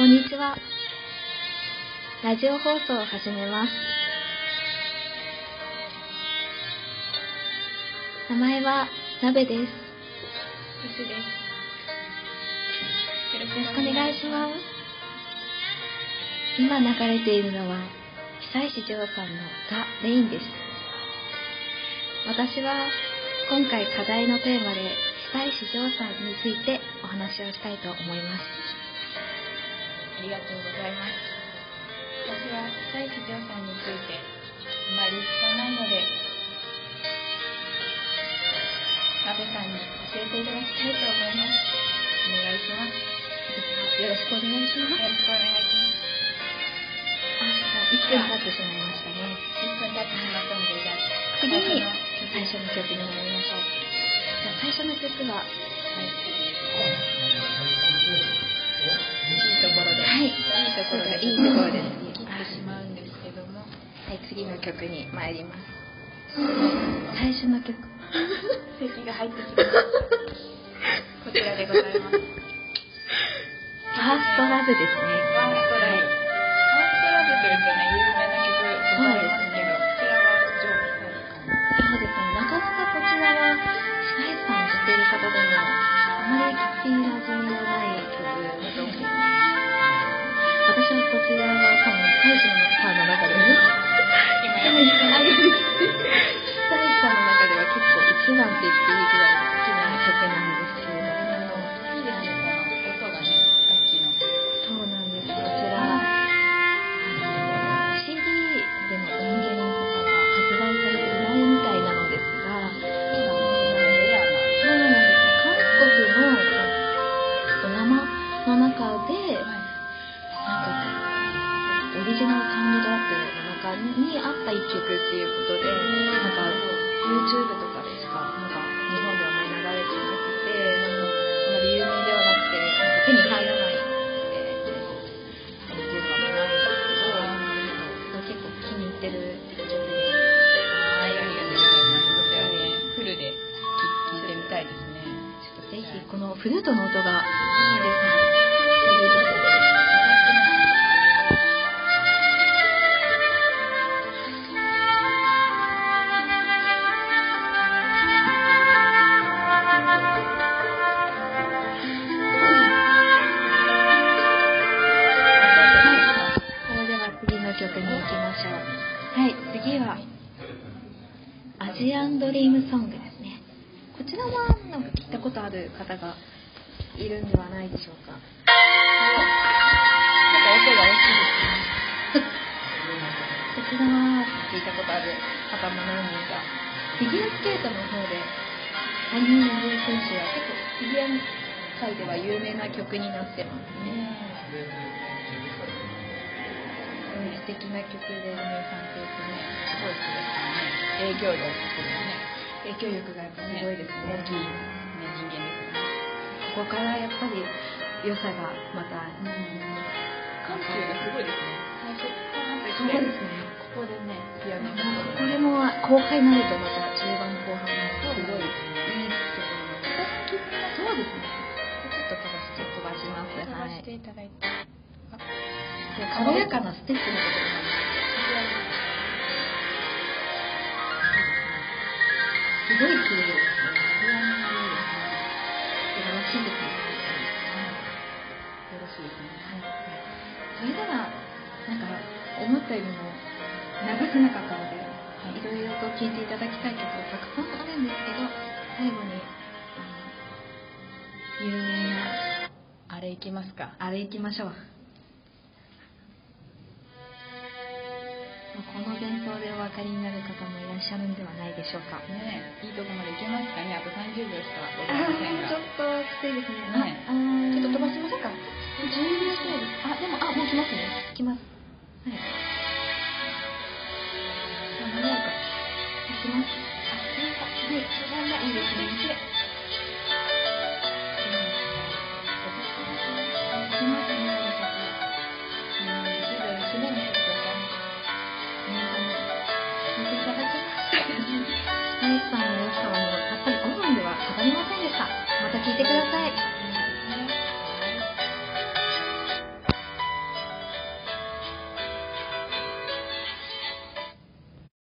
こんにちは。ラジオ放送を始めます。名前はなべです。よよしです。よろしろしくお願いします。今流れているのは、久石譲さんのザ・レインです。私は今回課題のテーマで久石譲さんについてお話をしたいと思います。ありがとうございます。私は久石譲さんについてあまり知らないので、なべさんに教えていただきたいと思います。お願いします。よろしくお願いします。よろしくお願いします。あ、もう1分経ってしまいましたね。1分経ってしまったので、じゃあ、次に最初の曲に参りましょう。じゃあ最初の曲は、いいはいいいところで、いいところです切ってしまうんですけども、はい、次の曲に参ります。最初の曲。咳が入ってきました。こちらでございます。ファーストラブですね。ファーストラブ。ファーストラブというとね、有名な曲ございますけど、こちらは上手かそうですね。なかなかこちらは、白石さんを知っている方でも、あまり聞きなじみのない曲だと思います。リジナルサウンドトラックの中にあった一曲っていうことで、なんか、YouTube とかでしか、なんか、日本ではあまり流れてなくて、あまり有名ではなくて、なんか手に入らない、えー、っていうかもないんですけど、結構気に入ってる一曲で。はい、ありがとうございます。こちらね、フルで聴いてみたいですね。ちょっとぜひ、このフルートの音がいいですね。ジアンドリームソングですね。こちらはなんか聞いたことある方がいるんではないでしょうか。なんか音が大きいですね。こちらは聞いたことある方も何人か。フィギュアスケートの方で、羽生結弦選手は結構フィギュア界では有名な曲になってますね。すごい素敵な曲で、お姉さん影響力というね、影響力がやっぱすごいですね。大きい、ね、人間です。ここからやっぱり良さがまた、緩急がすごいですね。最初、パーンといって、そうですね。ここでね、ピアノがこれも後輩になるとまた中盤後半もすごいいいところそうですね。ちょっと飛ばして飛ばします。飛ばしてはい。いただいて。軽やかなステップのこともすごい綺麗ですね。ピアノがいいですね。素晴らしいですね。よろしいですね。はい。それでは、なんか、思ったよりも長くなかったので、いろいろと聴いていただきたい曲がたくさんあるんですけど、最後に、あの、有名な、あれいきますか。あれ行きましょ。うりになる方もいらっしゃるんではないでしょうか。ねえ、いいとこまでいけますかね。あと30秒しかございませんが。ちょっときついですね。ちょっと飛ばしましょうか？10秒そうです。あ、でも、あ、もう来ますね。来ます。はい。か。来ます。あ、来ました。はい。いいですね。きますね、てください。